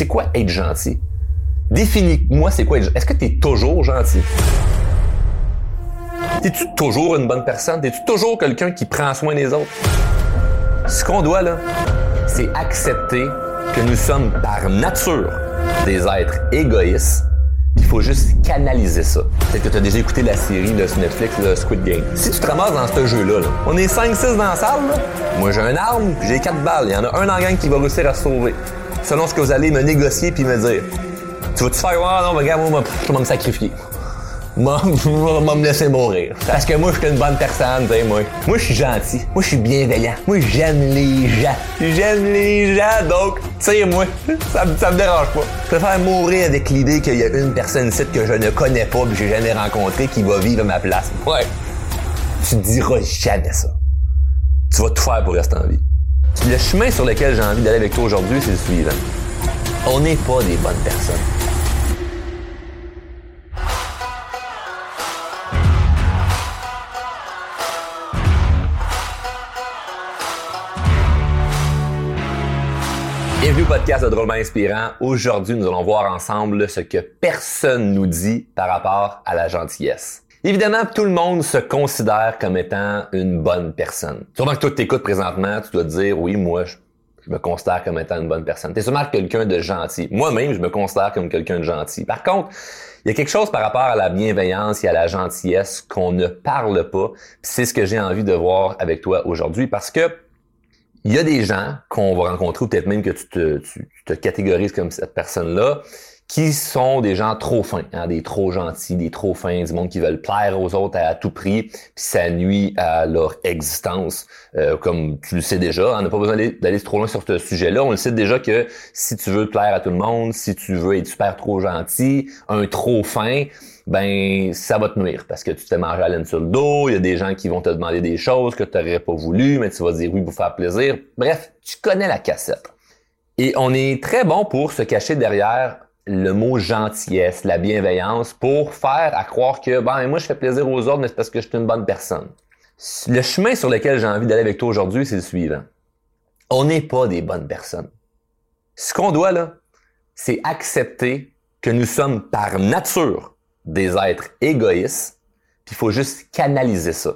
C'est quoi être gentil? Définis-moi c'est quoi être gentil. Est-ce que tu es toujours gentil? Es-tu toujours une bonne personne? Es-tu toujours quelqu'un qui prend soin des autres? Ce qu'on doit, là, c'est accepter que nous sommes par nature des êtres égoïstes. Il faut juste canaliser ça. Peut-être que tu as déjà écouté la série de Netflix, le Squid Game. Si tu te ramasses dans ce jeu-là, là, on est 5-6 dans la salle, moi j'ai une arme, puis j'ai 4 balles. Il y en a un en gang qui va réussir à sauver. Selon ce que vous allez me négocier puis me dire. Tu vas-tu faire, ah non, regarde, moi, je vais me sacrifier moi, moi me laisser mourir. Parce que moi, je suis une bonne personne, tu sais, moi. Moi, je suis gentil. Moi, je suis bienveillant. Moi, j'aime les gens. J'aime les gens, donc, tu sais, moi, ça, ça me dérange pas. Je préfère mourir avec l'idée qu'il y a une personne ici que je ne connais pas, que j'ai jamais rencontré, qui va vivre à ma place. Ouais. Tu diras jamais ça. Tu vas tout faire pour rester en vie. Le chemin sur lequel j'ai envie d'aller avec toi aujourd'hui, c'est le suivant. On n'est pas des bonnes personnes. Bienvenue au podcast de Drôlement Inspirant. Aujourd'hui, nous allons voir ensemble ce que personne nous dit par rapport à la gentillesse. Évidemment, tout le monde se considère comme étant une bonne personne. Sûrement que toi, t'écoutes présentement, tu dois te dire, oui, moi, je, me considère comme étant une bonne personne. T'es sûrement quelqu'un de gentil. Moi-même, je me considère comme quelqu'un de gentil. Par contre, il y a quelque chose par rapport à la bienveillance et à la gentillesse qu'on ne parle pas. C'est ce que j'ai envie de voir avec toi aujourd'hui parce que il y a des gens qu'on va rencontrer, ou peut-être même que tu te, tu, te catégorises comme cette personne-là, qui sont des gens trop fins, hein, des trop gentils, des trop fins, du monde qui veulent plaire aux autres à, tout prix, puis ça nuit à leur existence, euh, comme tu le sais déjà. On n'a pas besoin d'aller trop loin sur ce sujet-là. On le sait déjà que si tu veux plaire à tout le monde, si tu veux être super trop gentil, un trop fin, ben ça va te nuire parce que tu t'es mangé à laine sur le dos, il y a des gens qui vont te demander des choses que tu n'aurais pas voulu, mais tu vas dire oui pour faire plaisir. Bref, tu connais la cassette. Et on est très bon pour se cacher derrière le mot gentillesse, la bienveillance, pour faire à croire que ben moi je fais plaisir aux autres, mais c'est parce que je suis une bonne personne. Le chemin sur lequel j'ai envie d'aller avec toi aujourd'hui, c'est le suivant. On n'est pas des bonnes personnes. Ce qu'on doit là, c'est accepter que nous sommes par nature des êtres égoïstes, puis il faut juste canaliser ça.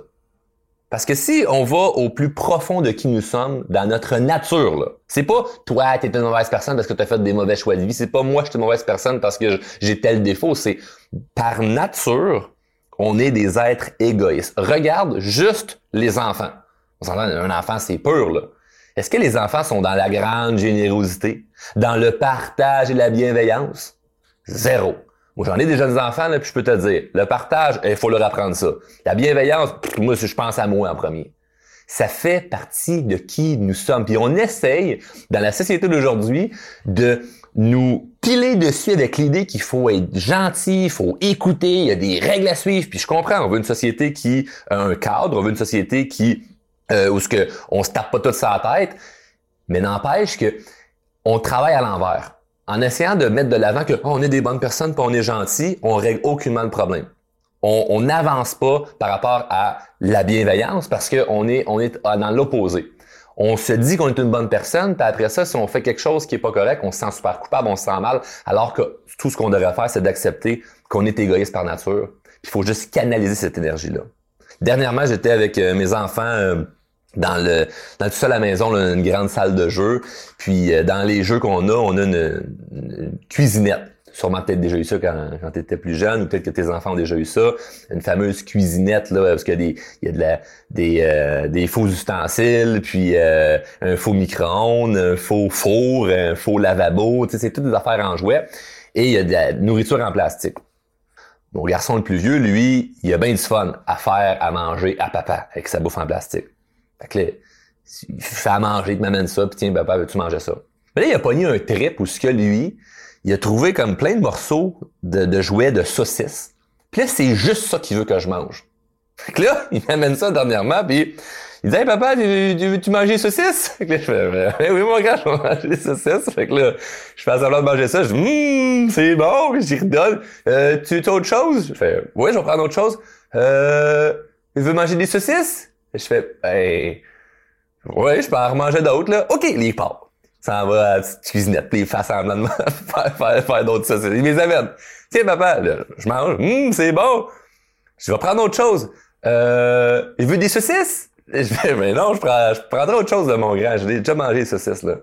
Parce que si on va au plus profond de qui nous sommes, dans notre nature, là, c'est pas toi, t'es une mauvaise personne parce que tu as fait des mauvais choix de vie, c'est pas moi, je suis une mauvaise personne parce que j'ai tel défaut, c'est par nature, on est des êtres égoïstes. Regarde juste les enfants. On s'entend, un enfant, c'est pur, là. Est-ce que les enfants sont dans la grande générosité, dans le partage et la bienveillance? Zéro. Moi, j'en ai des jeunes enfants, là, puis je peux te dire, le partage, il faut leur apprendre ça. La bienveillance, moi, je pense à moi en premier. Ça fait partie de qui nous sommes. Puis on essaye, dans la société d'aujourd'hui, de nous piler dessus avec l'idée qu'il faut être gentil, il faut écouter, il y a des règles à suivre. Puis je comprends, on veut une société qui a un cadre, on veut une société qui euh, où ce que on se tape pas toute sa tête, mais n'empêche que on travaille à l'envers en essayant de mettre de l'avant que oh, on est des bonnes personnes, puis on est gentil, on règle aucunement le problème. On n'avance pas par rapport à la bienveillance parce qu'on est, dans l'opposé. On se dit qu'on est une bonne personne, puis après ça, si on fait quelque chose qui est pas correct, on se sent super coupable, on se sent mal, alors que tout ce qu'on devrait faire, c'est d'accepter qu'on est égoïste par nature. Il faut juste canaliser cette énergie-là. Dernièrement, j'étais avec euh, mes enfants euh, dans le dans tout ça la maison une grande salle de jeu. Puis euh, dans les jeux qu'on a on a une, cuisinette. Sûrement peut-être déjà eu ça quand, quand tu étais plus jeune ou peut-être que tes enfants ont déjà eu ça. Une fameuse cuisinette là parce qu'il y a des il y a de la des euh, des faux ustensiles puis euh, un faux micro-ondes un faux four un faux lavabo. Tu sais c'est toutes des affaires en jouet. Et il y a de la nourriture en plastique. Mon garçon le plus vieux, lui, il a bien du fun à faire à manger à papa avec sa bouffe en plastique. Fait que là, il fait à manger, il m'amène ça, puis tiens, papa, veux-tu manger ça? Mais là, il a pogné un trip où ce que lui, il a trouvé comme plein de morceaux de, de jouets de saucisses. Puis là, c'est juste ça qu'il veut que je mange. Fait que là, il m'amène ça dernièrement, puis il dit Hey papa, tu, tu veux-tu manger des saucisses? Fait que là, je fais ben, Oui, mon gars, je vais manger des saucisses. Fait que là, je fais semblant de manger ça, je dis Hum, c'est bon, puis j'y redonne. Euh, tu veux autre chose? Je fais Oui, je vais prendre autre chose. Euh, tu veux manger des saucisses? Je fais, ben, ouais, je peux en remanger d'autres, là. OK, il part. Ça va à la petite cuisinette, il faire, faire, faire d'autres saucisses. Il les amène. Tiens, papa, là, je mange. Hum, c'est bon. Je vais prendre autre chose. Euh, il veut des saucisses? Je fais, mais non, je, prends, je prendrai autre chose de mon grand. J'ai déjà mangé des saucisses, là.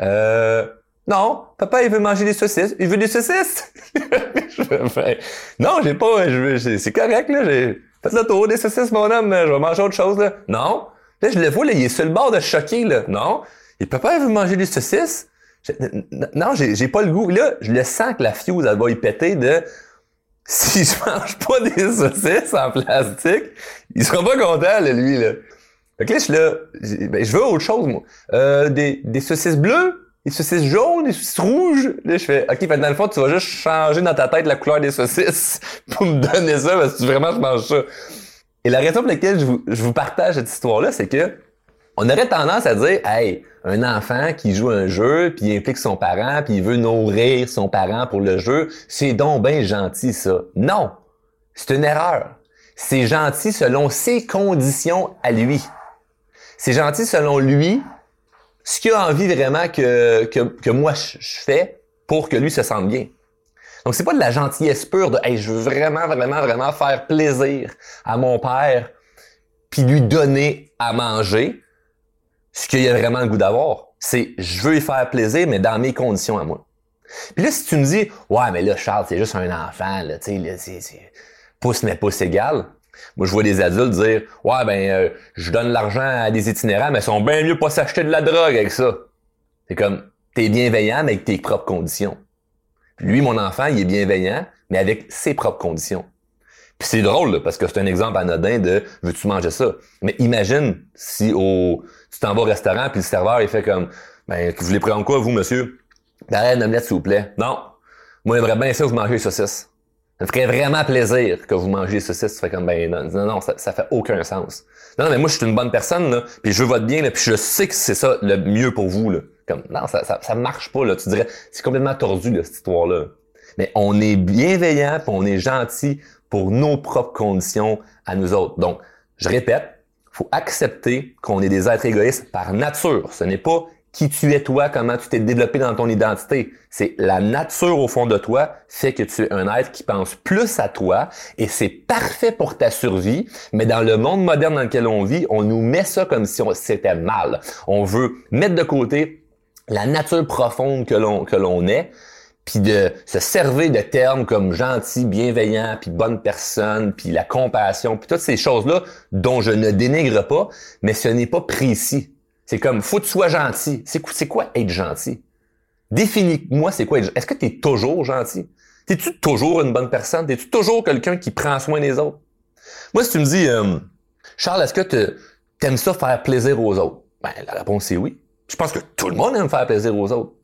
Euh, non, papa, il veut manger des saucisses. Il veut des saucisses? je fais, non, j'ai pas, je, c'est correct, là. J'ai fait le tour des saucisses, mon homme. Je vais manger autre chose, là. Non. Là, je le vois, là, il est sur le bord de choquer, là. Non. Et papa, il veut manger des saucisses? non, j'ai pas le goût. Là, je le sens que la fuse, elle va y péter de si je mange pas des saucisses en plastique, il sera pas content, là, lui, là. Fait que là, je suis là, ben, je veux autre chose, moi. Euh, des, des saucisses bleues, des saucisses jaunes, des saucisses rouges. Là, je fais, OK, fait dans le fond, tu vas juste changer dans ta tête la couleur des saucisses pour me donner ça, parce que vraiment, je mange ça. Et la raison pour laquelle je vous, je vous partage cette histoire-là, c'est que on aurait tendance à dire, hey, un enfant qui joue un jeu, puis il implique son parent, puis il veut nourrir son parent pour le jeu, c'est donc bien gentil ça. Non, c'est une erreur. C'est gentil selon ses conditions à lui. C'est gentil selon lui, ce qu'il a envie vraiment que, que, que moi je, fais pour que lui se sente bien. Donc c'est pas de la gentillesse pure de hey, je veux vraiment vraiment vraiment faire plaisir à mon père puis lui donner à manger ce qu'il a vraiment le goût d'avoir. C'est je veux lui faire plaisir, mais dans mes conditions à moi. Puis là, si tu me dis Ouais, mais là, Charles, c'est juste un enfant, là, tu sais, pouce mais pouce égal. Moi, je vois des adultes dire Ouais, ben, euh, je donne l'argent à des itinérants, mais ils sont bien mieux pas s'acheter de la drogue avec ça. C'est comme t'es bienveillant, mais avec tes propres conditions. lui, mon enfant, il est bienveillant, mais avec ses propres conditions. Puis c'est drôle, parce que c'est un exemple anodin de veux-tu manger ça? Mais imagine si au tu t'en vas au restaurant, puis le serveur, il fait comme, ben, vous voulez prendre quoi, vous, monsieur? Ben, une omelette, s'il vous plaît. Non. Moi, j'aimerais bien ça, vous mangez les saucisses. Ça me ferait vraiment plaisir que vous mangez les saucisses. Tu fais comme, ben, non, non, ça, ça fait aucun sens. Non, mais moi, je suis une bonne personne, là, puis je veux votre bien, là, puis je sais que c'est ça le mieux pour vous, là. Comme, non, ça, ça, ça marche pas, là. Tu dirais, c'est complètement tordu, là, cette histoire-là. Mais on est bienveillant, puis on est gentil pour nos propres conditions à nous autres. Donc, je répète, faut accepter qu'on est des êtres égoïstes par nature. Ce n'est pas qui tu es toi, comment tu t'es développé dans ton identité. C'est la nature au fond de toi fait que tu es un être qui pense plus à toi et c'est parfait pour ta survie, mais dans le monde moderne dans lequel on vit, on nous met ça comme si c'était mal. On veut mettre de côté la nature profonde que l'on que l'on est puis de se servir de termes comme gentil, bienveillant, puis bonne personne, puis la compassion, puis toutes ces choses-là dont je ne dénigre pas, mais ce n'est pas précis. C'est comme, faut que tu sois gentil. C'est quoi, être gentil? Définis-moi c'est quoi être Est-ce que tu es toujours gentil? T'es-tu toujours une bonne personne? T'es-tu toujours quelqu'un qui prend soin des autres? Moi, si tu me dis, euh, Charles, est-ce que tu aimes ça faire plaisir aux autres? Ben, la réponse est oui. Je pense que tout le monde aime faire plaisir aux autres.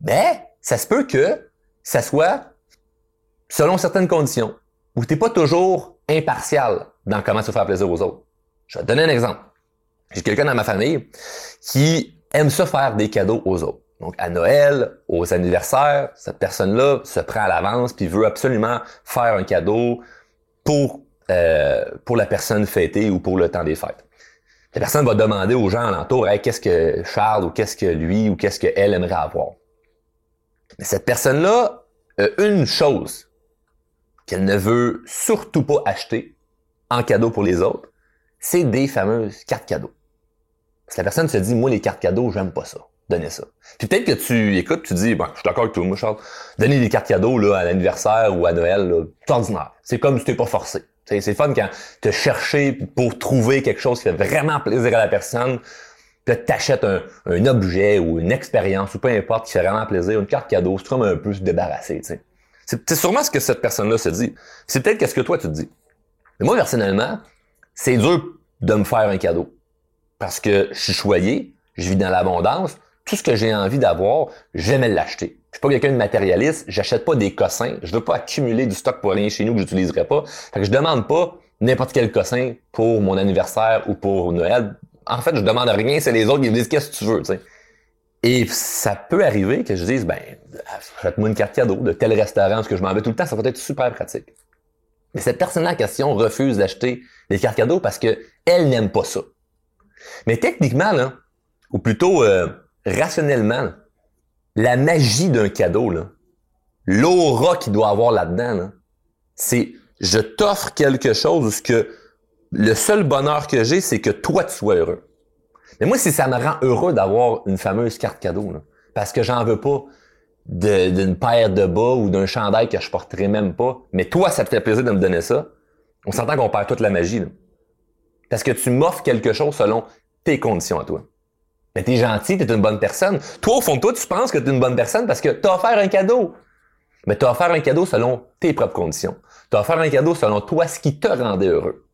Mais, ça se peut que ça soit selon certaines conditions, où tu n'es pas toujours impartial dans comment tu faire plaisir aux autres. Je vais te donner un exemple. J'ai quelqu'un dans ma famille qui aime ça faire des cadeaux aux autres. Donc à Noël, aux anniversaires, cette personne-là se prend à l'avance puis veut absolument faire un cadeau pour euh, pour la personne fêtée ou pour le temps des fêtes. La personne va demander aux gens alentour, hey, qu'est-ce que Charles ou qu'est-ce que lui ou qu'est-ce qu'elle aimerait avoir? Mais cette personne-là a une chose qu'elle ne veut surtout pas acheter en cadeau pour les autres, c'est des fameuses cartes cadeaux. Que la personne se dit, moi, les cartes cadeaux, j'aime pas ça. Donnez ça. Puis peut-être que tu écoutes, tu dis, bon, je suis d'accord avec toi, moi, Charles. Donner des cartes cadeaux là, à l'anniversaire ou à Noël, c'est ordinaire. C'est comme si t'es pas forcé. C'est fun quand te chercher pour trouver quelque chose qui fait vraiment plaisir à la personne, puis t'achètes un, un objet ou une expérience ou peu importe qui fait vraiment plaisir, une carte cadeau, c'est comme un peu se débarrasser, tu. C'est sûrement ce que cette personne-là se dit. C'est peut-être qu'est-ce que toi tu te dis. Mais moi, personnellement, c'est dur de me faire un cadeau. Parce que je suis choyé, je vis dans l'abondance, tout ce que j'ai envie d'avoir, j'aime l'acheter. Je suis pas quelqu'un de matérialiste, j'achète pas des cossins, je veux pas accumuler du stock pour rien chez nous que j'utiliserai pas. Fait que je demande pas n'importe quel cossin pour mon anniversaire ou pour Noël en fait, je demande rien, c'est les autres qui me disent qu'est-ce que tu veux, tu sais. Et ça peut arriver que je dise, ben, faites-moi une carte cadeau de tel restaurant, parce que je m'en vais tout le temps, ça va être super pratique. Mais cette personne en question refuse d'acheter des cartes cadeaux parce que elle n'aime pas ça. Mais techniquement, ou plutôt, euh, rationnellement, la magie d'un cadeau, l'aura qu'il doit avoir là-dedans, c'est je t'offre quelque chose où que le seul bonheur que j'ai, c'est que toi tu sois heureux. Mais moi, si ça me rend heureux d'avoir une fameuse carte cadeau, parce que j'en veux pas d'une paire de bas ou d'un chandail que je porterai même pas, mais toi, ça te fait plaisir de me donner ça, on s'entend qu'on perd toute la magie. Parce que tu m'offres quelque chose selon tes conditions à toi. Mais t'es gentil, t'es une bonne personne. Toi, au fond de toi, tu penses que t'es une bonne personne parce que t'as offert un cadeau. Mais t'as offert un cadeau selon tes propres conditions. T'as offert un cadeau selon toi, ce qui te rendait heureux.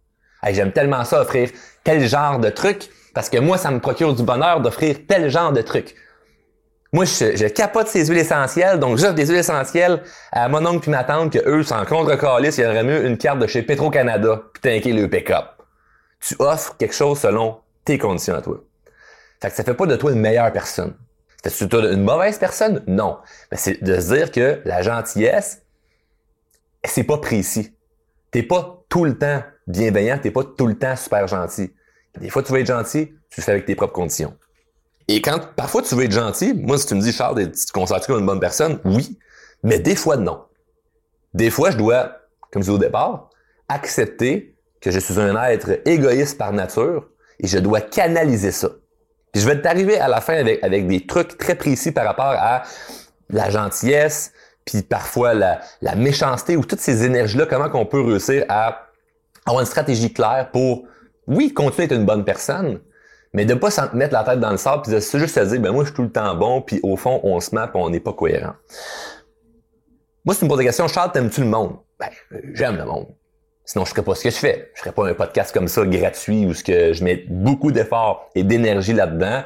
Hey, J'aime tellement ça, offrir tel genre de truc, parce que moi, ça me procure du bonheur d'offrir tel genre de truc. Moi, je, capote ces huiles essentielles, donc j'offre des huiles essentielles à mon oncle puis ma tante que eux, sans contre-calice, il y aurait mieux une carte de chez Petro-Canada puis t'inquiète le pick-up. Tu offres quelque chose selon tes conditions à toi. Fait que ça fait pas de toi une meilleure personne. C'est toi une mauvaise personne? Non. Mais c'est de se dire que la gentillesse, c'est pas précis. T'es pas tout le temps bienveillant, t'es pas tout le temps super gentil. Des fois, tu veux être gentil, tu le fais avec tes propres conditions. Et quand parfois tu veux être gentil, moi si tu me dis Charles, tu te considères comme une bonne personne, oui, mais des fois non. Des fois, je dois, comme je disais au départ, accepter que je suis un être égoïste par nature et je dois canaliser ça. Puis je vais t'arriver à la fin avec, avec des trucs très précis par rapport à la gentillesse, puis parfois la, la méchanceté ou toutes ces énergies-là, comment qu'on peut réussir à avoir une stratégie claire pour, oui, continuer à être une bonne personne, mais de pas s'en mettre la tête dans le sable puis de juste se dire ben moi je suis tout le temps bon puis au fond on se met puis on n'est pas cohérent. Moi me poses la question Charles t'aimes-tu le monde? Ben j'aime le monde. Sinon je ferais pas ce que je fais. Je ferais pas un podcast comme ça gratuit où ce que je mets beaucoup d'efforts et d'énergie là-dedans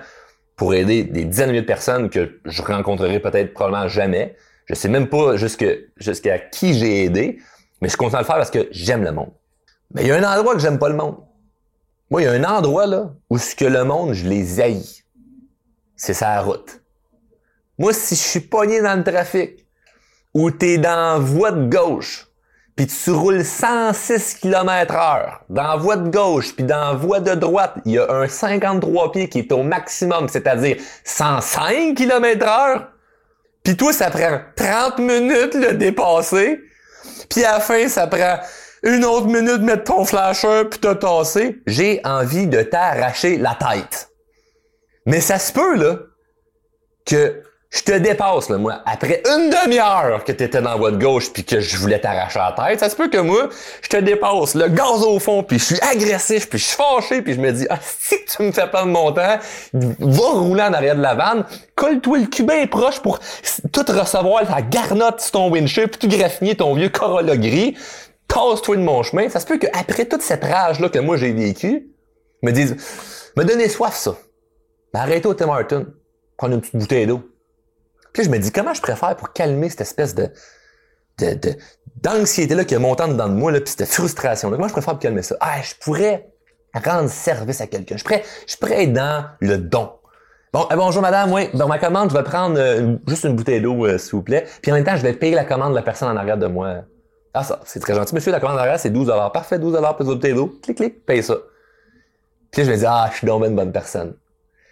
pour aider des dizaines de de personnes que je rencontrerai peut-être probablement jamais. Je sais même pas jusqu'à qui j'ai aidé, mais je continue à le faire parce que j'aime le monde. Mais il y a un endroit que j'aime pas le monde. Moi, il y a un endroit là où ce que le monde, je les haïs. C'est sa route. Moi, si je suis pogné dans le trafic, ou t'es dans voie de gauche, puis tu roules 106 km heure, dans voie de gauche, puis dans voie de droite, il y a un 53 pieds qui est au maximum, c'est-à-dire 105 km heure, puis toi, ça prend 30 minutes le dépasser, puis à la fin, ça prend une autre minute mettre ton flasher puis te tasser, j'ai envie de t'arracher la tête. Mais ça se peut, là, que je te dépasse, là, moi. Après une demi-heure que t'étais dans de gauche puis que je voulais t'arracher la tête, ça se peut que moi, je te dépasse, le gaz au fond, puis je suis agressif, puis je suis fâché, puis je me dis, ah, si tu me fais pas de mon temps, va rouler en arrière de la vanne, colle-toi le cubain proche pour tout recevoir la garnotte sur ton windshield, puis tout graffiner ton vieux Corolla gris, casse-toi de mon chemin. Ça se peut qu'après toute cette rage-là que moi j'ai vécu, me disent, me donner soif, ça. Mais arrêtez au Tim Martin. Prendre une petite bouteille d'eau. Puis je me dis, comment je préfère pour calmer cette espèce de, de, de d'anxiété-là qui est montante dedans de moi, là, puis cette frustration-là? Comment je préfère calmer ça? Ah, je pourrais rendre service à quelqu'un. Je pourrais, je pourrais être dans le don. Bon, eh, bonjour madame, oui, dans ma commande, je vais prendre euh, juste une bouteille d'eau, euh, s'il vous plaît. Puis en même temps, je vais payer la commande de la personne en arrière de moi. Ah ça, c'est très gentil. Monsieur, la commande arrière, c'est 12 Parfait, 12 plus votre bouteille d'eau. Clic, clic, paye ça. Puis là, je me dis, ah, je suis donc une bonne personne.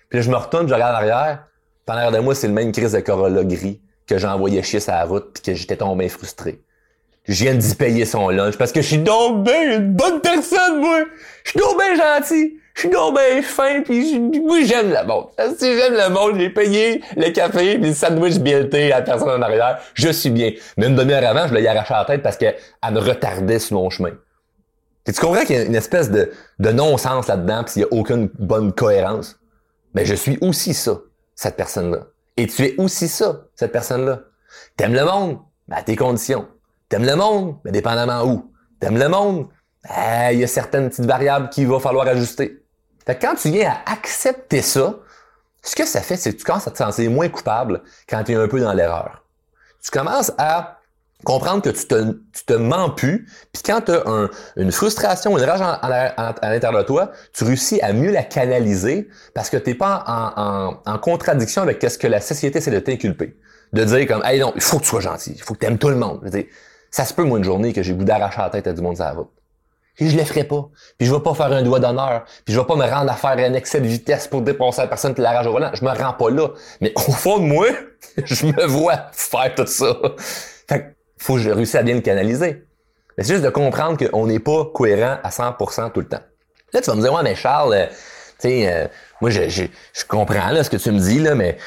Puis là, je me retourne, je regarde en arrière. Puis en arrière de moi, c'est le même crise de Corolla gris que j'ai envoyé chier la route puis que j'étais tombé frustré. Je viens d'y payer son lunch parce que je suis donc bien une bonne personne, moi! Je suis donc gentil! Je suis donc bien fin, puis oui, j'aime le monde. Si j'aime le monde, j'ai payé le café, puis le sandwich BLT à la personne en arrière, je suis bien. Mais une demi-heure avant, je l'ai arraché la tête parce qu'elle me retardait sur mon chemin. tu comprends qu'il y a une espèce de, de non-sens là-dedans, puis il n'y a aucune bonne cohérence. Mais je suis aussi ça, cette personne-là. Et tu es aussi ça, cette personne-là. T'aimes le monde, mais à tes conditions. T'aimes le monde, mais dépendamment où. T'aimes le monde, il y a certaines petites variables qu'il va falloir ajuster. Fait que quand tu viens à accepter ça, ce que ça fait, c'est que tu commences à te sentir moins coupable quand tu es un peu dans l'erreur. Tu commences à comprendre que tu te, tu te mens plus, puis quand tu as une frustration, une rage à l'intérieur de toi, tu réussis à mieux la canaliser parce que tu n'es pas en, contradiction avec ce que la société essaie de t'inculper. De dire comme, hey non, il faut que tu sois gentil, il faut que tu aimes tout le monde. ça se peut, moi, une journée que j'ai goût d'arracher la tête à du monde ça va. Et je le ferai pas. Puis je vais pas faire un doigt d'honneur. Puis je vais pas me rendre à faire un excès de vitesse pour dépasser la personne qui la rage au volant. Je me rends pas là. Mais au fond de moi, je me vois faire tout ça. Fait faut que je réussisse à bien le canaliser. Mais c'est juste de comprendre qu'on n'est pas cohérent à 100% tout le temps. Là, tu vas me dire, ouais, mais Charles, euh, tu sais, euh, moi, je, je, comprends là, ce que tu me dis, là, mais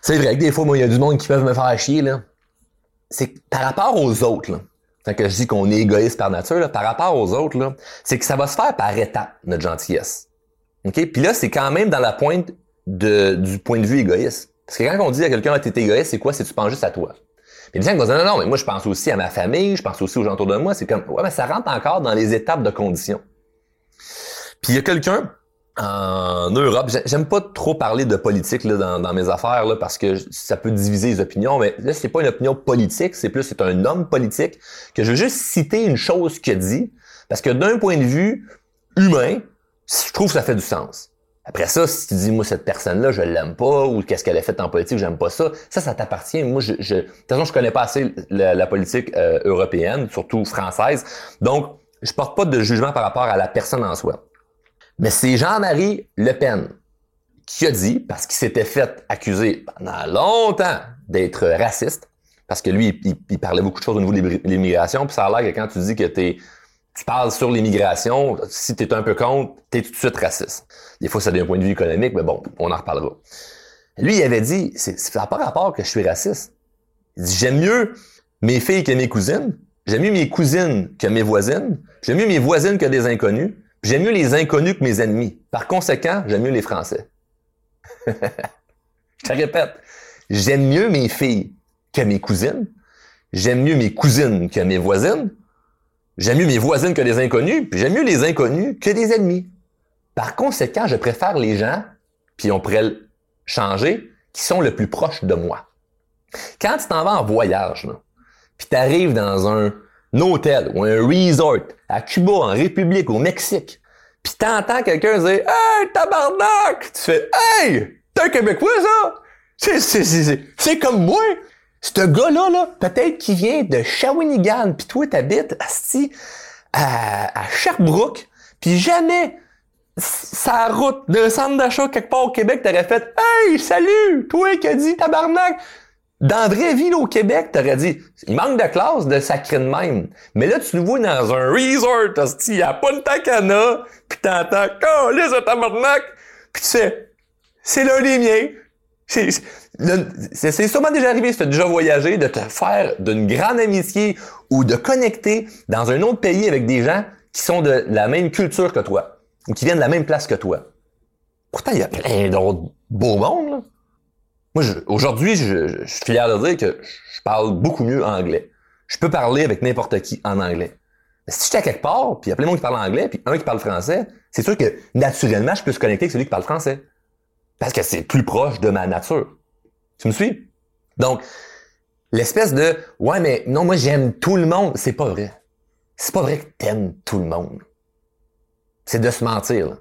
c'est vrai que des fois, moi, il y a du monde qui peuvent me faire chier, là. C'est par rapport aux autres, là. Quand je dis qu'on est égoïste par nature, là, par rapport aux autres, là, c'est que ça va se faire par étapes, notre gentillesse. OK? Puis là, c'est quand même dans la pointe de, du point de vue égoïste. Parce que quand on dit à quelqu'un, ah, t'es égoïste, c'est quoi? C'est tu penses juste à toi. Mais les gens vont dire, non, non, mais moi, je pense aussi à ma famille, je pense aussi aux gens autour de moi. C'est comme, ouais, mais ça rentre encore dans les étapes de conditions. Puis il y a quelqu'un en Europe, j'aime pas trop parler de politique là, dans, dans, mes affaires là, parce que ça peut diviser les opinions, mais là, c'est pas une opinion politique, c'est plus c'est un homme politique que je veux juste citer une chose qu'il dit, parce que d'un point de vue humain, je trouve que ça fait du sens. Après ça, si tu dis, moi, cette personne-là, je l'aime pas, ou qu'est-ce qu'elle a fait en politique, j'aime pas ça, ça, ça t'appartient. Moi, je, je, de toute façon, je connais pas assez la, politique euh, européenne, surtout française. Donc, je porte pas de jugement par rapport à la personne en soi. Mais c'est Jean-Marie Le Pen qui a dit, parce qu'il s'était fait accuser pendant longtemps d'être raciste, parce que lui, il, parlait beaucoup de choses au niveau de l'immigration, puis ça a l'air que quand tu dis que t'es, tu parles sur l'immigration, si tu es un peu contre, tu es tout de suite raciste. Des fois, ça un point de vue économique, mais bon, on en reparlera. Lui, il avait dit, ça n'a pas rapport que je suis raciste. Il dit, j'aime mieux mes filles que mes cousines, j'aime mieux mes cousines que mes voisines, j'aime mieux mes voisines que des inconnus, J'aime mieux les inconnus que mes ennemis. Par conséquent, j'aime mieux les Français. Je te répète, j'aime mieux mes filles que mes cousines. J'aime mieux mes cousines que mes voisines. J'aime mieux mes voisines que les inconnus. Puis j'aime mieux les inconnus que les ennemis. Par conséquent, je préfère les gens, puis on pourrait le changer, qui sont le plus proches de moi. Quand tu t'en vas en voyage, là, puis tu arrives dans un hôtel ou un resort à Cuba, en République, au Mexique, puis t'entends quelqu'un dire Hey, tabarnak! Tu fais Hey! T'es un Québécois, ça? C'est comme moi! Ce gars-là, là, peut-être qu'il vient de Shawinigan, puis toi, t'habites à, à Sherbrooke, puis jamais sa route de centre d'achat quelque part au Québec, t'aurais fait Hey, salut! Toi qui as dit tabarnak! Dans vraie ville au Québec, t'aurais dit, il manque de classe de sacré de même. Mais là, tu le vois dans un resort, il y a pas de tacana, pis t'entends, oh, les tabarnak, pis tu sais, c'est l'un des miens. C'est sûrement déjà arrivé, si tu as déjà voyagé, de te faire d'une grande amitié ou de connecter dans un autre pays avec des gens qui sont de la même culture que toi ou qui viennent de la même place que toi. Pourtant, il y a plein d'autres beaux mondes, là. Moi, aujourd'hui, je, suis fier de dire que je parle beaucoup mieux anglais. Je peux parler avec n'importe qui en anglais. Mais si j'étais à quelque part, puis il y a plein de monde qui parle anglais, puis un qui parle français, c'est sûr que naturellement, je peux se connecter avec celui qui parle français. Parce que c'est plus proche de ma nature. Tu me suis? Donc, l'espèce de Ouais, mais non, moi j'aime tout le monde, c'est pas vrai. C'est pas vrai que t'aimes tout le monde. C'est de se mentir.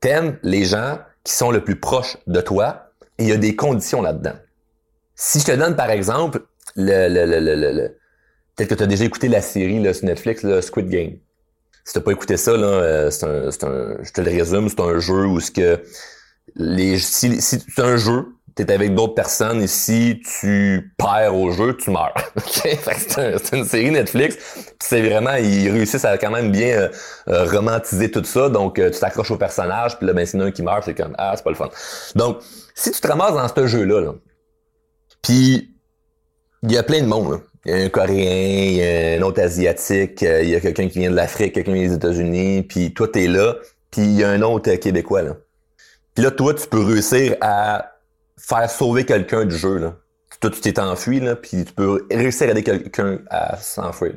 T'aimes les gens qui sont le plus proches de toi, et il y a des conditions là-dedans. Si je te donne, par exemple, le, le, le, le, le peut-être que tu as déjà écouté la série là, sur Netflix, là, Squid Game. Si t'as pas écouté ça, là, euh, c'est un, c'est un, je te le résume, c'est un jeu où ce que les, si, si c'est un jeu, t'es avec d'autres personnes et si tu perds au jeu, tu meurs. c'est, une série Netflix. C'est vraiment, ils réussissent à quand même bien euh, euh, romantiser tout ça. Donc, tu t'accroches au personnage, puis là, ben, c'est un qui meurt, c'est comme ah, c'est pas le fun. Donc, si tu te ramasses dans ce jeu-là, là, puis il y a plein de monde. Il y a un Coréen, il y a un autre Asiatique, euh, il y a quelqu'un qui vient de l'Afrique, quelqu'un des États-Unis, puis toi, t'es là, puis il y a un autre Québécois. Là. Puis là, toi, tu peux réussir à faire sauver quelqu'un du jeu. Là. Toi, tu t'es enfui, là, puis tu peux réussir à aider quelqu'un à s'enfuir.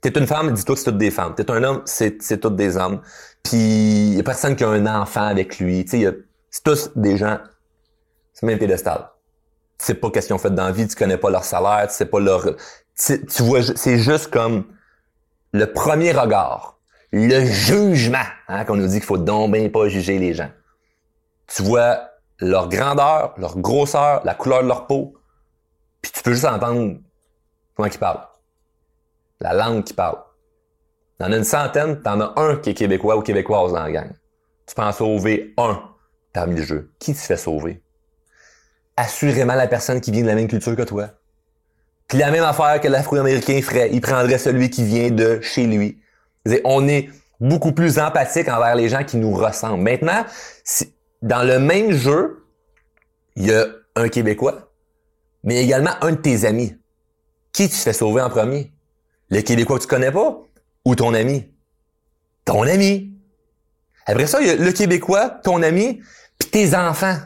T'es une femme, dis-toi que c'est toutes des femmes. T'es un homme, c'est, toutes des hommes. Puis il a personne qui a un enfant avec lui. Tu sais, c'est tous des gens c'est même pédestal. Tu sais pas qu'est-ce qu'ils ont fait dans la vie, tu connais pas leur salaire, tu sais pas leur... Tu, vois, c'est juste comme le premier regard, le jugement, hein, qu'on nous dit qu'il faut donc bien pas juger les gens. Tu vois leur grandeur, leur grosseur, la couleur de leur peau, puis tu peux juste entendre comment ils parlent. La langue qu'ils parlent. Dans une centaine, t'en as un qui est québécois ou québécoise dans la gang. Tu peux en sauver un parmi le jeu. Qui te fait sauver? Assurément la personne qui vient de la même culture que toi. Puis la même affaire que l'Afro-Américain ferait, il prendrait celui qui vient de chez lui. On est beaucoup plus empathique envers les gens qui nous ressemblent. Maintenant, dans le même jeu, il y a un Québécois, mais également un de tes amis. Qui tu fais sauver en premier? Le Québécois que tu connais pas ou ton ami? Ton ami. Après ça, il y a le Québécois, ton ami, puis tes enfants.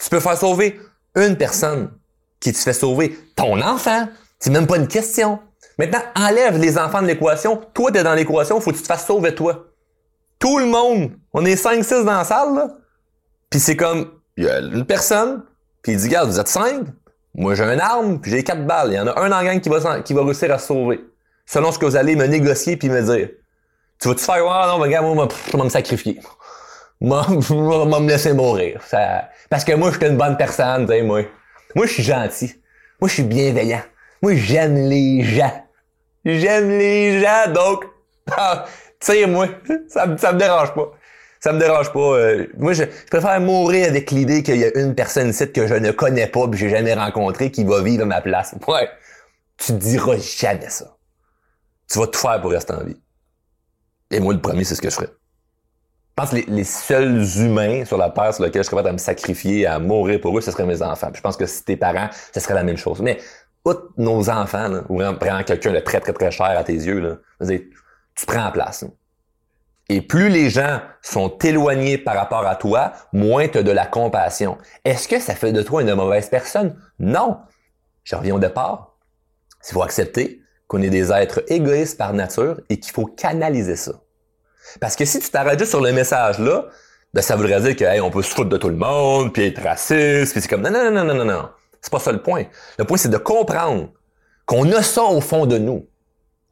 Tu peux faire sauver une personne qui te fait sauver ton enfant. C'est même pas une question. Maintenant, enlève les enfants de l'équation. Toi, t'es dans l'équation, faut que tu te fasses sauver toi. Tout le monde. On est 5-6 dans la salle, là. Puis c'est comme, il y a une personne, puis il dit, regarde, vous êtes 5. Moi, j'ai une arme, puis j'ai quatre balles. Il y en a un en gang qui va, qui va réussir à se sauver. Selon ce que vous allez me négocier puis me dire. Tu vas-tu faire, ah non, mais regarde, moi, je vais me sacrifier. Moi, je vais me laisser mourir. Ça... Parce que moi, je suis une bonne personne, tu moi. Moi, je suis gentil. Moi, je suis bienveillant. Moi, j'aime les gens. J'aime les gens, donc, ah, tire-moi. Ça, ça me dérange pas. Ça me dérange pas. Euh, moi, je, préfère mourir avec l'idée qu'il y a une personne ici que je ne connais pas que j'ai jamais rencontré qui va vivre à ma place. Ouais. Tu diras jamais ça. Tu vas tout faire pour rester en vie. Et moi, le premier, c'est ce que je ferais. Je pense que les, seuls humains sur la terre sur lesquels je serais prêt à me sacrifier, à mourir pour eux, ce seraient mes enfants. je pense que si tes parents, ce serait la même chose. Mais outre nos enfants, là, ou vraiment quelqu'un de très, très, très cher à tes yeux, là, tu prends la place. Et plus les gens sont éloignés par rapport à toi, moins tu as de la compassion. Est-ce que ça fait de toi une mauvaise personne? Non. Je reviens au départ. Il faut accepter qu'on est des êtres égoïstes par nature et qu'il faut canaliser ça. Parce que si tu t'arrêtes juste sur le message là, ben ça voudrait dire que on peut se foutre de tout le monde, puis être raciste, puis c'est comme non non non non non non. C'est pas ça le point. Le point c'est de comprendre qu'on a ça au fond de nous.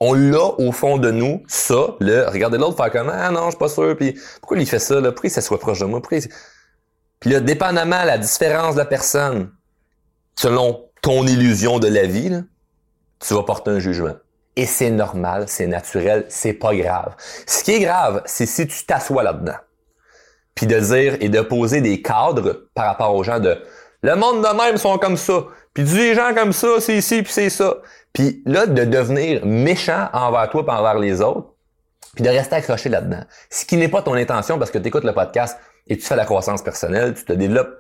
On l'a au fond de nous, ça, le regarder l'autre faire comme ah non, je suis pas sûr, puis pourquoi il fait ça là, pourquoi il s'assoit proche de moi, pourquoi Puis là, dépendamment la différence de la personne, selon ton illusion de la vie, tu vas porter un jugement. Et c'est normal, c'est naturel, c'est pas grave. Ce qui est grave, c'est si tu t'assois là-dedans. Puis de dire et de poser des cadres par rapport aux gens de le monde de même sont comme ça. Puis des gens comme ça, c'est ici, puis c'est ça. Puis là, de devenir méchant envers toi et envers les autres, puis de rester accroché là-dedans. Ce qui n'est pas ton intention parce que tu écoutes le podcast et tu fais la croissance personnelle, tu te développes,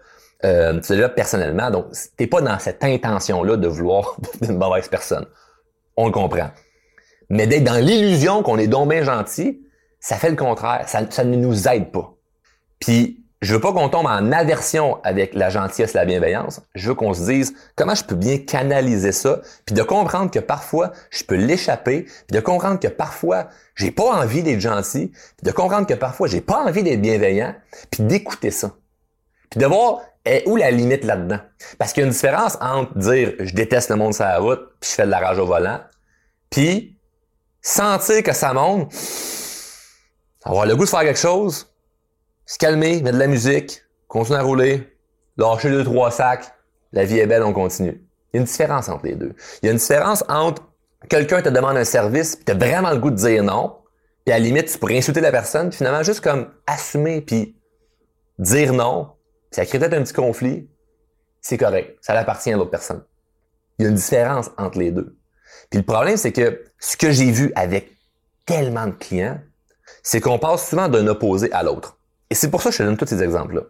euh, tu te développes personnellement. Donc, t'es pas dans cette intention-là de vouloir devenir une mauvaise personne. On le comprend. Mais d'être dans l'illusion qu'on est donc bien gentil, ça fait le contraire. Ça, ça ne nous aide pas. Puis, je veux pas qu'on tombe en aversion avec la gentillesse et la bienveillance. Je veux qu'on se dise comment je peux bien canaliser ça, puis de comprendre que parfois je peux l'échapper, puis de comprendre que parfois j'ai pas envie d'être gentil, puis de comprendre que parfois j'ai pas envie d'être bienveillant, puis d'écouter ça. Puis de voir est où la limite là-dedans. Parce qu'il y a une différence entre dire je déteste le monde sur la route, puis je fais de la rage au volant, puis sentir que ça monte, avoir le goût de faire quelque chose, se calmer, mettre de la musique, continuer à rouler, lâcher deux, trois sacs, la vie est belle, on continue. Il y a une différence entre les deux. Il y a une différence entre quelqu'un te demande un service, puis tu as vraiment le goût de dire non, puis à la limite, tu pourrais insulter la personne, puis finalement juste comme assumer, puis dire non, ça crée peut-être un petit conflit, c'est correct, ça appartient à l'autre personne. Il y a une différence entre les deux. Puis le problème, c'est que ce que j'ai vu avec tellement de clients, c'est qu'on passe souvent d'un opposé à l'autre. Et c'est pour ça que je te donne tous ces exemples-là.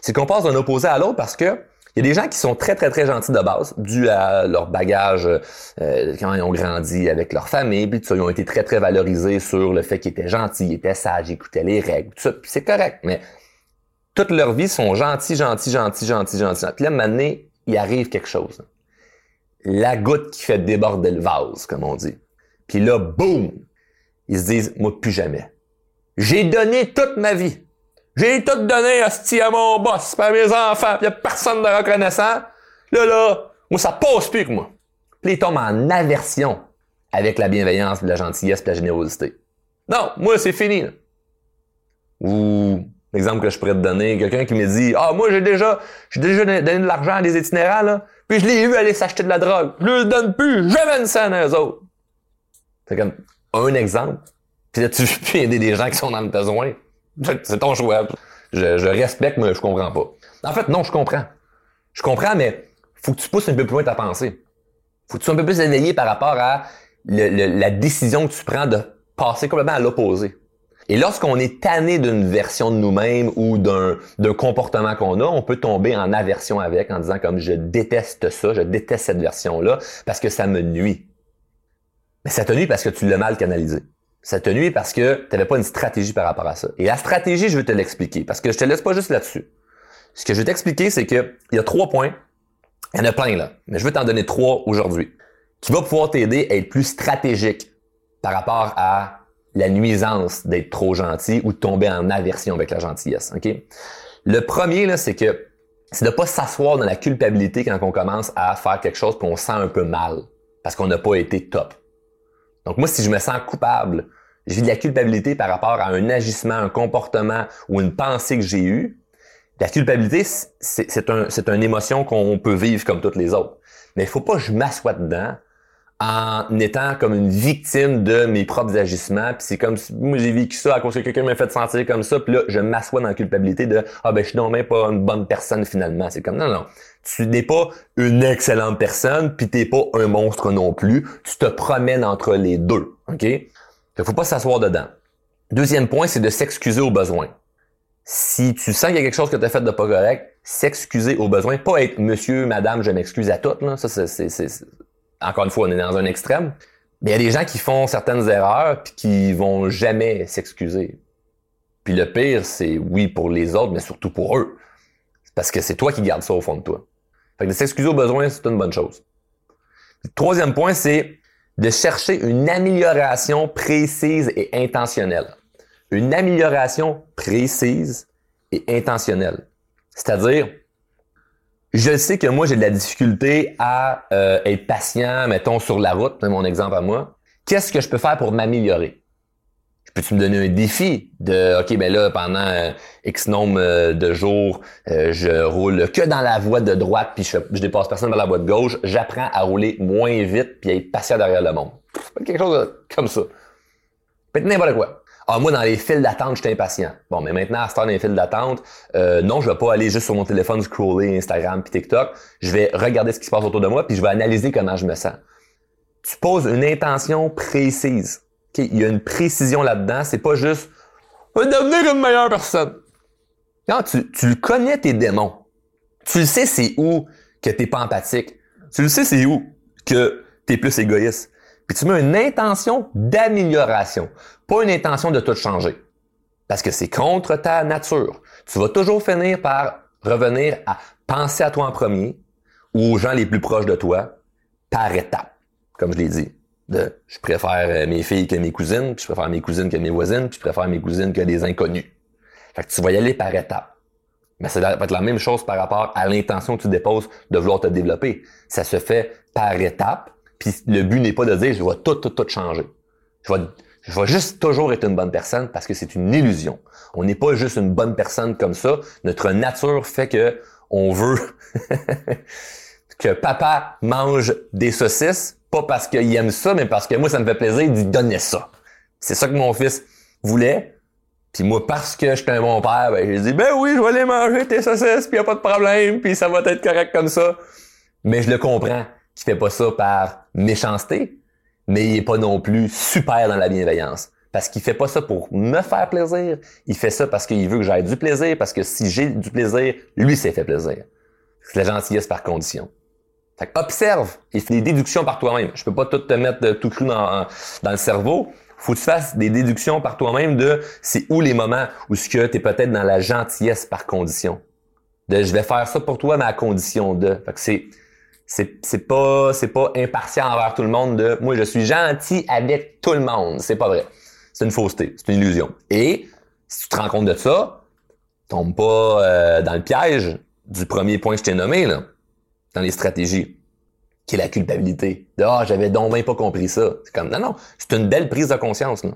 C'est qu'on passe d'un opposé à l'autre parce que il y a des gens qui sont très, très, très gentils de base, dû à leur bagage euh, quand ils ont grandi avec leur famille, puis ils ont été très, très valorisés sur le fait qu'ils étaient gentils, ils étaient sages, ils écoutaient les règles, tout ça, puis c'est correct. Mais toute leur vie sont gentils, gentils, gentils, gentils, gentils. Puis là, maintenant, il arrive quelque chose. La goutte qui fait déborder le vase, comme on dit. Puis là, boum! Ils se disent, moi, plus jamais. J'ai donné toute ma vie. J'ai tout donné à, à mon boss, à mes enfants, pis y a personne de reconnaissant. Là, là, moi, ça passe plus que moi. Puis il tombe en aversion avec la bienveillance, la gentillesse, la générosité. Non, moi, c'est fini. Ou l'exemple que je pourrais te donner, quelqu'un qui me dit Ah, moi j'ai déjà j'ai déjà donné de l'argent à des itinérants, là, puis je l'ai vu aller s'acheter de la drogue. Je le donne plus, jamais une scène à eux autres. C'est comme un exemple. Puis là, tu veux aider des gens qui sont dans le besoin. C'est ton choix. Je, je respecte, mais je comprends pas. En fait, non, je comprends. Je comprends, mais faut que tu pousses un peu plus loin ta pensée. Faut que tu sois un peu plus éveillé par rapport à la décision que tu prends de passer complètement à l'opposé. Et lorsqu'on est tanné d'une version de nous-mêmes ou d'un, d'un comportement qu'on a, on peut tomber en aversion avec en disant comme je déteste ça, je déteste cette version-là parce que ça me nuit. Mais ça te nuit parce que tu l'as mal canalisé. Ça te nuit parce que tu n'avais pas une stratégie par rapport à ça. Et la stratégie, je vais te l'expliquer parce que je te laisse pas juste là-dessus. Ce que je vais t'expliquer, c'est qu'il y a trois points. Il y en a plein là, mais je vais t'en donner trois aujourd'hui qui va pouvoir t'aider à être plus stratégique par rapport à la nuisance d'être trop gentil ou de tomber en aversion avec la gentillesse. Ok? Le premier, là, c'est que c'est de pas s'asseoir dans la culpabilité quand on commence à faire quelque chose qu'on sent un peu mal parce qu'on n'a pas été top. Donc moi, si je me sens coupable, j'ai de la culpabilité par rapport à un agissement, un comportement ou une pensée que j'ai eue, la culpabilité, c'est un, une émotion qu'on peut vivre comme toutes les autres. Mais il faut pas que je m'assoie dedans en étant comme une victime de mes propres agissements. Puis c'est comme si moi j'ai vécu ça à cause que quelqu'un m'a fait sentir comme ça. Puis là, je m'assois dans la culpabilité de Ah ben je suis non même pas une bonne personne finalement. C'est comme non, non. Tu n'es pas une excellente personne, puis t'es pas un monstre non plus. Tu te promènes entre les deux. OK? Il faut pas s'asseoir dedans. Deuxième point, c'est de s'excuser au besoin. Si tu sens qu'il y a quelque chose que tu as fait de pas correct, s'excuser au besoin, pas être monsieur, madame, je m'excuse à toutes, là. Ça, c'est, encore une fois, on est dans un extrême. Mais il y a des gens qui font certaines erreurs puis qui vont jamais s'excuser. Puis le pire, c'est oui pour les autres, mais surtout pour eux. Parce que c'est toi qui gardes ça au fond de toi. Fait que de s'excuser au besoin, c'est une bonne chose. Le troisième point, c'est de chercher une amélioration précise et intentionnelle. Une amélioration précise et intentionnelle. C'est-à-dire, je sais que moi, j'ai de la difficulté à euh, être patient, mettons, sur la route, mon exemple à moi. Qu'est-ce que je peux faire pour m'améliorer? Peux-tu me donner un défi de OK, ben là, pendant euh, X nombre euh, de jours, je roule que dans la voie de droite, puis je, dépasse personne dans la voie de gauche, j'apprends à rouler moins vite puis à être patient derrière le monde. Quelque chose comme ça. Peut-être n'importe quoi. Ah, moi, dans les files d'attente, je suis impatient. Bon, mais maintenant, à ce temps dans les files d'attente, euh, non, je vais pas aller juste sur mon téléphone scroller Instagram puis TikTok. Je vais regarder ce qui se passe autour de moi puis je vais analyser comment je me sens. Tu poses une intention précise. Il y a une précision là-dedans. C'est pas juste devenir une meilleure personne. Non, tu, tu connais tes démons. Tu le sais c'est où que t'es pas empathique. Tu le sais c'est où que t'es plus égoïste. Puis tu mets une intention d'amélioration, pas une intention de tout changer. Parce que c'est contre ta nature. Tu vas toujours finir par revenir à penser à toi en premier ou aux gens les plus proches de toi par étapes, comme je l'ai dit. Je préfère euh, mes filles que mes cousines, puis je préfère mes cousines que mes voisines, puis je préfère mes cousines que les inconnus. Fait que tu vas y aller par étapes. Mais ça va être la même chose par rapport à l'intention que tu déposes de vouloir te développer. Ça se fait par étapes puis le but n'est pas de dire je vais tout, tout, tout changer. Je vais, je vais juste toujours être une bonne personne parce que c'est une illusion. On n'est pas juste une bonne personne comme ça. Notre nature fait que on veut que papa mange des saucisses, pas parce qu'il aime ça, mais parce que moi, ça me fait plaisir d'y donner ça. C'est ça que mon fils voulait. Puis moi, parce que j'étais un bon père, ben, j'ai dit, ben oui, je vais aller manger tes saucisses, puis y a pas de problème, puis ça va être correct comme ça. Mais je le comprends qui fait pas ça par méchanceté, mais il est pas non plus super dans la bienveillance. Parce qu'il fait pas ça pour me faire plaisir, il fait ça parce qu'il veut que j'aie du plaisir, parce que si j'ai du plaisir, lui s'est fait plaisir. C'est la gentillesse par condition. Fait observe et fais des déductions par toi-même. Je peux pas tout te mettre tout cru dans, dans le cerveau. Faut que tu fasses des déductions par toi-même de c'est où les moments où ce que tu es peut-être dans la gentillesse par condition. De je vais faire ça pour toi, mais à condition de. Fait que c'est c'est pas c'est pas impartial envers tout le monde de moi je suis gentil avec tout le monde, c'est pas vrai. C'est une fausseté, c'est une illusion. Et si tu te rends compte de ça, tombe pas euh, dans le piège du premier point que je t'ai nommé là, dans les stratégies, qui est la culpabilité. De ah, j'avais donc bien pas compris ça. C'est comme non non, c'est une belle prise de conscience là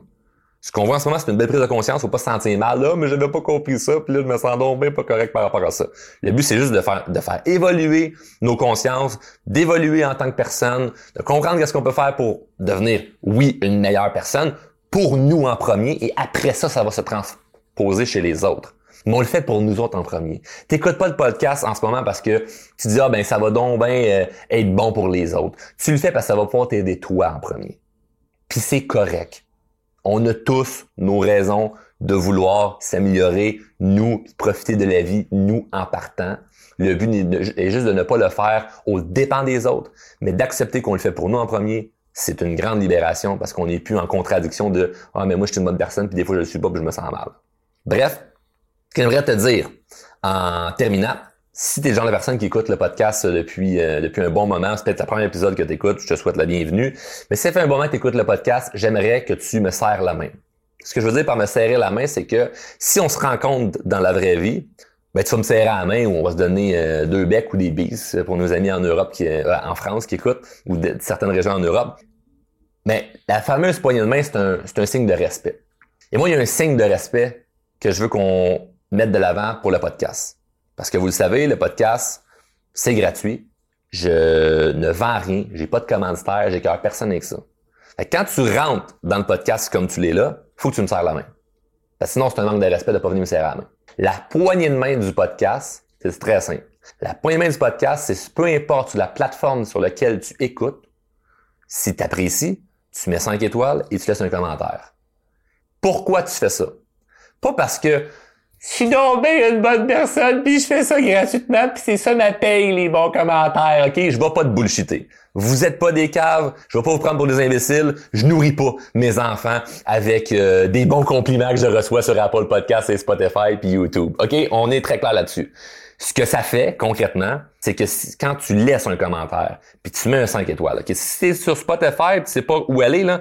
ce qu'on voit en ce moment, c'est une belle prise de conscience. Faut pas se sentir mal. Là, mais j'avais pas compris ça. Puis là, je me sens donc bien pas correct par rapport à ça. Le but, c'est juste de faire, de faire évoluer nos consciences, d'évoluer en tant que personne, de comprendre qu'est-ce qu'on peut faire pour devenir, oui, une meilleure personne, pour nous en premier et après ça, ça va se transposer chez les autres. Mais on le fait pour nous autres en premier. T'écoutes pas le podcast en ce moment parce que tu dis ah ben ça va donc bien euh, être bon pour les autres. Tu le fais parce que ça va pouvoir t'aider toi en premier. Puis c'est correct. On a tous nos raisons de vouloir s'améliorer, nous profiter de la vie, nous en partant. Le but est juste de ne pas le faire au dépens des autres, mais d'accepter qu'on le fait pour nous en premier. C'est une grande libération parce qu'on n'est plus en contradiction de ah mais moi je suis une bonne personne puis des fois je le suis pas puis je me sens mal. Bref, ce que te dire en terminant, si tu es le genre de personne qui écoute le podcast depuis, euh, depuis un bon moment, c'est peut-être le premier épisode que tu écoutes, je te souhaite la bienvenue. Mais si ça fait un bon moment que tu écoutes le podcast, j'aimerais que tu me serres la main. Ce que je veux dire par me serrer la main, c'est que si on se rencontre dans la vraie vie, ben, tu vas me serrer la main ou on va se donner euh, deux becs ou des bises pour nos amis en Europe, qui, euh, en France qui écoutent, ou de, certaines régions en Europe. Mais la fameuse poignée de main, c'est un, c'est un signe de respect. Et moi, il y a un signe de respect que je veux qu'on mette de l'avant pour le podcast. Parce que vous le savez, le podcast, c'est gratuit. Je ne vends rien. J'ai pas de commanditaire. J'ai cœur personne avec ça. quand tu rentres dans le podcast comme tu l'es là, faut que tu me serres la main. Parce que sinon, c'est un manque de respect de pas venir me serrer la main. La poignée de main du podcast, c'est très simple. La poignée de main du podcast, c'est peu importe la plateforme sur laquelle tu écoutes, si tu apprécies, tu mets 5 étoiles et tu laisses un commentaire. Pourquoi tu fais ça? Pas parce que je suis donc une bonne personne, puis je fais ça gratuitement, puis c'est ça ma paye, les bons commentaires, ok? Je vais pas te bullshiter. Vous êtes pas des caves, je vais pas vous prendre pour des imbéciles, je nourris pas mes enfants avec euh, des bons compliments que je reçois sur Apple Podcast et Spotify puis YouTube. OK? On est très clair là-dessus. Ce que ça fait concrètement, c'est que quand tu laisses un commentaire, puis tu mets un 5 étoiles, ok, si c'est sur Spotify, tu sais pas où aller là,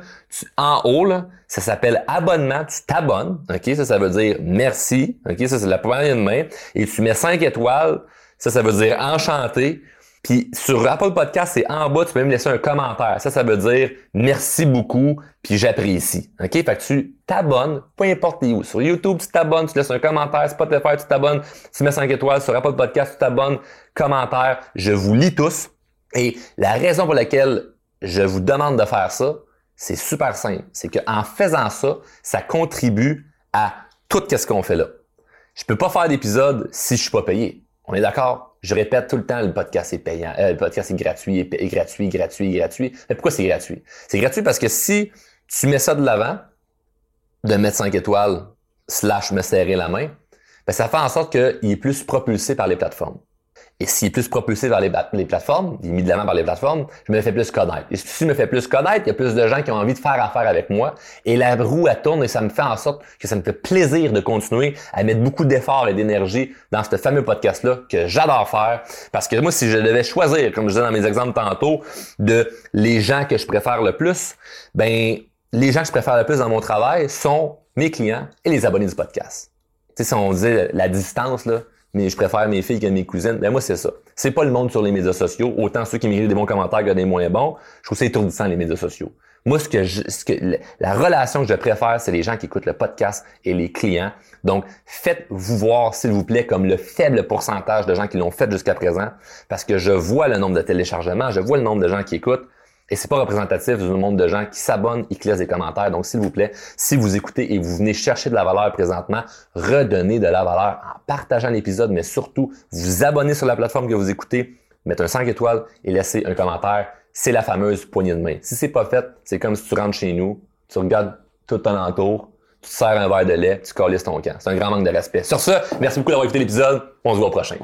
en haut là, ça s'appelle abonnement, tu t'abonnes, ok, ça ça veut dire merci, ok, ça c'est la première main, et tu mets 5 étoiles, ça ça veut dire enchanté, puis sur Apple Podcast, c'est en bas, tu peux même laisser un commentaire. Ça, ça veut dire merci beaucoup, puis j'apprécie. OK? Fait que tu t'abonnes, peu importe où. Sur YouTube, tu t'abonnes, tu laisses un commentaire. Spotify, tu t'abonnes, tu mets 5 étoiles. Sur Apple Podcast, tu t'abonnes, commentaire. Je vous lis tous. Et la raison pour laquelle je vous demande de faire ça, c'est super simple. C'est qu'en faisant ça, ça contribue à tout ce qu'on fait là. Je peux pas faire d'épisode si je suis pas payé. On est d'accord? Je répète tout le temps, le podcast est payant, euh, le podcast est gratuit, est, gratuit, gratuit, gratuit. Mais pourquoi c'est gratuit? C'est gratuit parce que si tu mets ça de l'avant, de mettre 5 étoiles, slash me serrer la main, ben ça fait en sorte qu'il est plus propulsé par les plateformes. Et s'il est plus propulsé vers les, les, plateformes, il est mis de l'avant par les plateformes, je me fais plus connaître. Et si je me fais plus connaître, il y a plus de gens qui ont envie de faire affaire avec moi. Et la roue, elle tourne et ça me fait en sorte que ça me fait plaisir de continuer à mettre beaucoup d'efforts et d'énergie dans ce fameux podcast-là que j'adore faire. Parce que moi, si je devais choisir, comme je disais dans mes exemples tantôt, de les gens que je préfère le plus, ben, les gens que je préfère le plus dans mon travail sont mes clients et les abonnés du podcast. Tu sais, si on disait la distance, là, mais je préfère mes filles que mes cousines. Ben moi, c'est ça. C'est pas le monde sur les médias sociaux. Autant ceux qui m'écrivent des bons commentaires que des moins bons. Je trouve ça étourdissant, les médias sociaux. Moi, ce que, je, ce que la relation que je préfère, c'est les gens qui écoutent le podcast et les clients. Donc, faites-vous voir, s'il vous plaît, comme le faible pourcentage de gens qui l'ont fait jusqu'à présent, parce que je vois le nombre de téléchargements, je vois le nombre de gens qui écoutent. Et c'est pas représentatif du nombre de gens qui s'abonnent et qui laissent des commentaires. Donc, s'il vous plaît, si vous écoutez et vous venez chercher de la valeur présentement, redonnez de la valeur en partageant l'épisode, mais surtout, vous abonnez sur la plateforme que vous écoutez, mettez un 5 étoiles et laissez un commentaire. C'est la fameuse poignée de main. Si c'est pas fait, c'est comme si tu rentres chez nous, tu regardes tout ton entour, tu te sers un verre de lait, tu calisses ton camp. C'est un grand manque de respect. Sur ce, merci beaucoup d'avoir écouté l'épisode. On se voit au prochain.